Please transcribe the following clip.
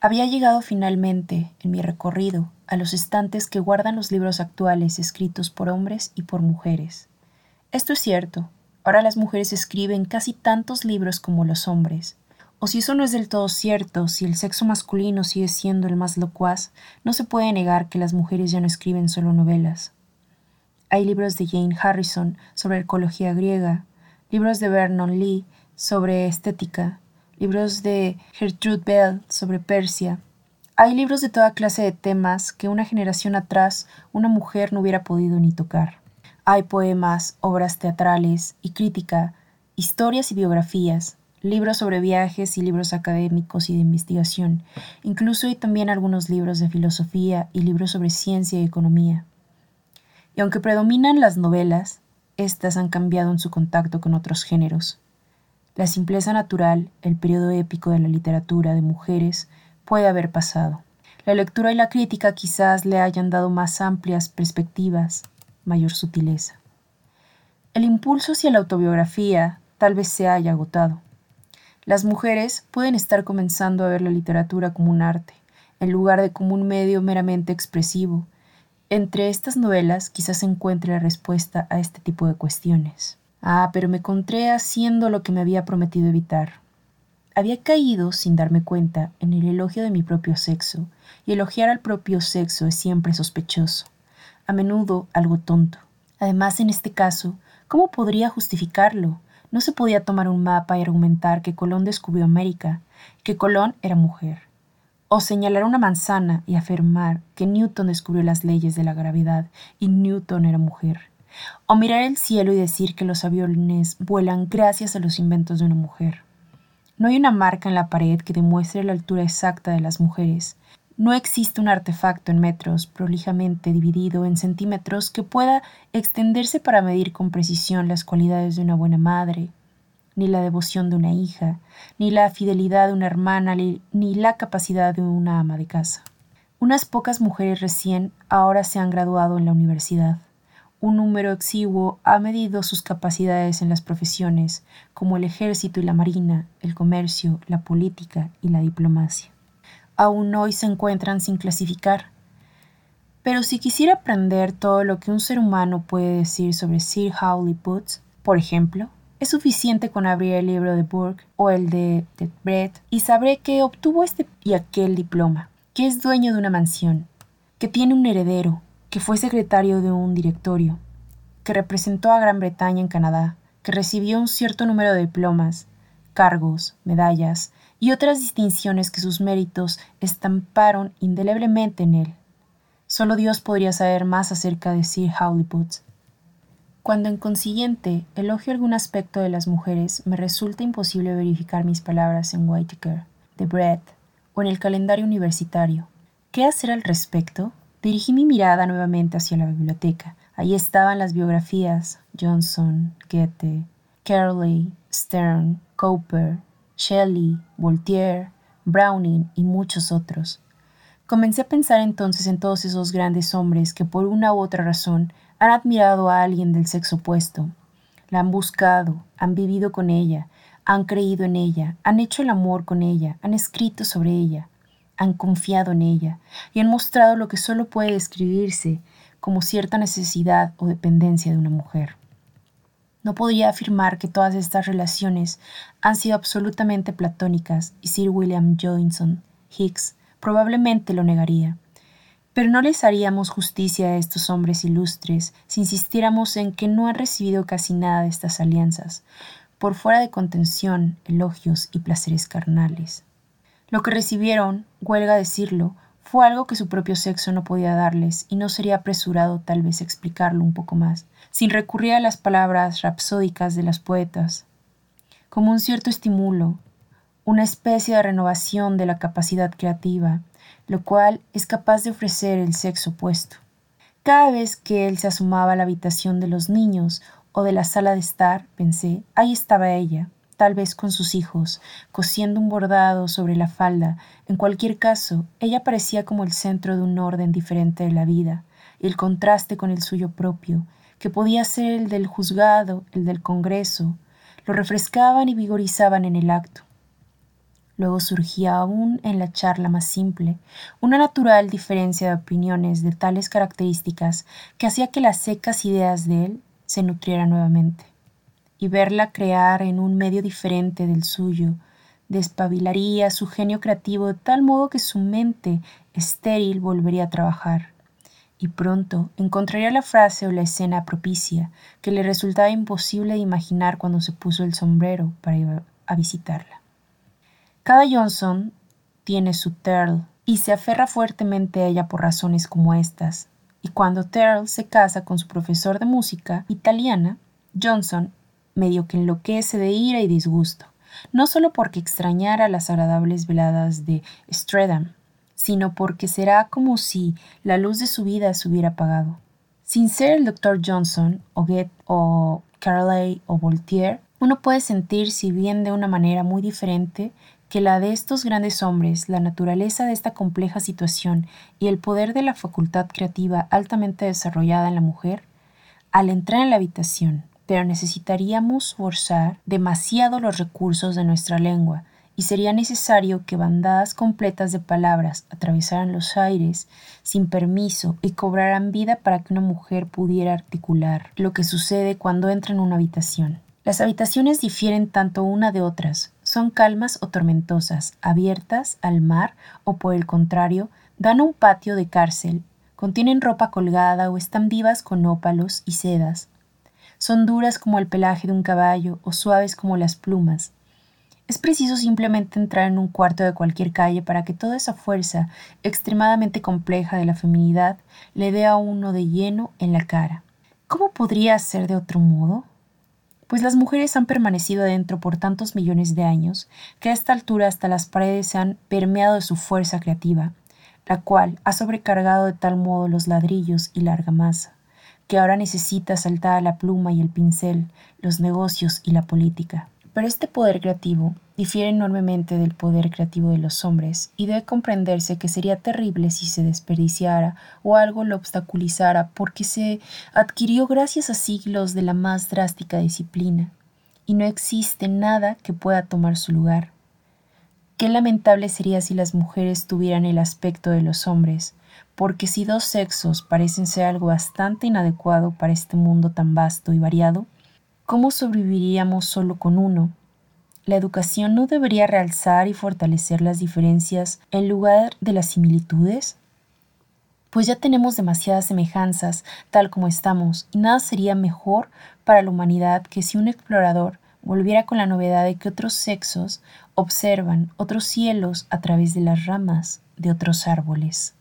Había llegado finalmente, en mi recorrido, a los estantes que guardan los libros actuales escritos por hombres y por mujeres. Esto es cierto, ahora las mujeres escriben casi tantos libros como los hombres. O si eso no es del todo cierto, si el sexo masculino sigue siendo el más locuaz, no se puede negar que las mujeres ya no escriben solo novelas. Hay libros de Jane Harrison sobre ecología griega, libros de Vernon Lee sobre estética, libros de Gertrude Bell sobre Persia. Hay libros de toda clase de temas que una generación atrás una mujer no hubiera podido ni tocar. Hay poemas, obras teatrales y crítica, historias y biografías, libros sobre viajes y libros académicos y de investigación. Incluso hay también algunos libros de filosofía y libros sobre ciencia y economía. Y aunque predominan las novelas, éstas han cambiado en su contacto con otros géneros. La simpleza natural, el periodo épico de la literatura de mujeres, puede haber pasado. La lectura y la crítica quizás le hayan dado más amplias perspectivas, mayor sutileza. El impulso hacia la autobiografía tal vez se haya agotado. Las mujeres pueden estar comenzando a ver la literatura como un arte, en lugar de como un medio meramente expresivo. Entre estas novelas quizás se encuentre la respuesta a este tipo de cuestiones. Ah, pero me encontré haciendo lo que me había prometido evitar. Había caído, sin darme cuenta, en el elogio de mi propio sexo, y elogiar al propio sexo es siempre sospechoso, a menudo algo tonto. Además, en este caso, ¿cómo podría justificarlo? No se podía tomar un mapa y argumentar que Colón descubrió América, que Colón era mujer, o señalar una manzana y afirmar que Newton descubrió las leyes de la gravedad y Newton era mujer o mirar el cielo y decir que los aviones vuelan gracias a los inventos de una mujer. No hay una marca en la pared que demuestre la altura exacta de las mujeres. No existe un artefacto en metros prolijamente dividido en centímetros que pueda extenderse para medir con precisión las cualidades de una buena madre, ni la devoción de una hija, ni la fidelidad de una hermana, ni la capacidad de una ama de casa. Unas pocas mujeres recién ahora se han graduado en la universidad un número exiguo ha medido sus capacidades en las profesiones como el ejército y la marina, el comercio, la política y la diplomacia. Aún hoy se encuentran sin clasificar. Pero si quisiera aprender todo lo que un ser humano puede decir sobre Sir Howley Boots, por ejemplo, es suficiente con abrir el libro de Burke o el de Ted Brett y sabré que obtuvo este y aquel diploma, que es dueño de una mansión, que tiene un heredero, que fue secretario de un directorio, que representó a Gran Bretaña en Canadá, que recibió un cierto número de diplomas, cargos, medallas y otras distinciones que sus méritos estamparon indeleblemente en él. Solo Dios podría saber más acerca de Sir Howley Cuando en consiguiente elogio algún aspecto de las mujeres, me resulta imposible verificar mis palabras en Whitaker, The Bread o en el calendario universitario. ¿Qué hacer al respecto? Dirigí mi mirada nuevamente hacia la biblioteca. Allí estaban las biografías: Johnson, Goethe, Carley, Stern, Cowper, Shelley, Voltaire, Browning y muchos otros. Comencé a pensar entonces en todos esos grandes hombres que por una u otra razón han admirado a alguien del sexo opuesto. La han buscado, han vivido con ella, han creído en ella, han hecho el amor con ella, han escrito sobre ella, han confiado en ella y han mostrado lo que solo puede describirse como cierta necesidad o dependencia de una mujer. No podría afirmar que todas estas relaciones han sido absolutamente platónicas y Sir William Johnson Hicks probablemente lo negaría. Pero no les haríamos justicia a estos hombres ilustres si insistiéramos en que no han recibido casi nada de estas alianzas, por fuera de contención, elogios y placeres carnales. Lo que recibieron, huelga decirlo, fue algo que su propio sexo no podía darles y no sería apresurado tal vez explicarlo un poco más, sin recurrir a las palabras rapsódicas de las poetas, como un cierto estímulo, una especie de renovación de la capacidad creativa, lo cual es capaz de ofrecer el sexo opuesto. Cada vez que él se asomaba a la habitación de los niños o de la sala de estar, pensé, ahí estaba ella, tal vez con sus hijos, cosiendo un bordado sobre la falda. En cualquier caso, ella parecía como el centro de un orden diferente de la vida, y el contraste con el suyo propio, que podía ser el del juzgado, el del Congreso, lo refrescaban y vigorizaban en el acto. Luego surgía aún en la charla más simple una natural diferencia de opiniones de tales características que hacía que las secas ideas de él se nutrieran nuevamente. Y verla crear en un medio diferente del suyo despabilaría su genio creativo de tal modo que su mente estéril volvería a trabajar. Y pronto encontraría la frase o la escena propicia que le resultaba imposible de imaginar cuando se puso el sombrero para ir a visitarla. Cada Johnson tiene su Terl y se aferra fuertemente a ella por razones como estas. Y cuando Terl se casa con su profesor de música italiana, Johnson medio que enloquece de ira y disgusto, no solo porque extrañara las agradables veladas de Streatham, sino porque será como si la luz de su vida se hubiera apagado. Sin ser el Dr. Johnson, o Goethe, o Carlyle, o Voltaire, uno puede sentir, si bien de una manera muy diferente, que la de estos grandes hombres, la naturaleza de esta compleja situación y el poder de la facultad creativa altamente desarrollada en la mujer, al entrar en la habitación, pero necesitaríamos forzar demasiado los recursos de nuestra lengua, y sería necesario que bandadas completas de palabras atravesaran los aires sin permiso y cobraran vida para que una mujer pudiera articular lo que sucede cuando entra en una habitación. Las habitaciones difieren tanto una de otras, son calmas o tormentosas, abiertas al mar o por el contrario, dan un patio de cárcel, contienen ropa colgada o están vivas con ópalos y sedas. Son duras como el pelaje de un caballo o suaves como las plumas. Es preciso simplemente entrar en un cuarto de cualquier calle para que toda esa fuerza extremadamente compleja de la feminidad le dé a uno de lleno en la cara. ¿Cómo podría ser de otro modo? pues las mujeres han permanecido adentro por tantos millones de años que a esta altura hasta las paredes se han permeado de su fuerza creativa, la cual ha sobrecargado de tal modo los ladrillos y la argamasa, que ahora necesita saltar la pluma y el pincel, los negocios y la política. Pero este poder creativo difiere enormemente del poder creativo de los hombres y debe comprenderse que sería terrible si se desperdiciara o algo lo obstaculizara porque se adquirió gracias a siglos de la más drástica disciplina y no existe nada que pueda tomar su lugar. Qué lamentable sería si las mujeres tuvieran el aspecto de los hombres, porque si dos sexos parecen ser algo bastante inadecuado para este mundo tan vasto y variado, ¿Cómo sobreviviríamos solo con uno? ¿La educación no debería realzar y fortalecer las diferencias en lugar de las similitudes? Pues ya tenemos demasiadas semejanzas tal como estamos, y nada sería mejor para la humanidad que si un explorador volviera con la novedad de que otros sexos observan otros cielos a través de las ramas de otros árboles.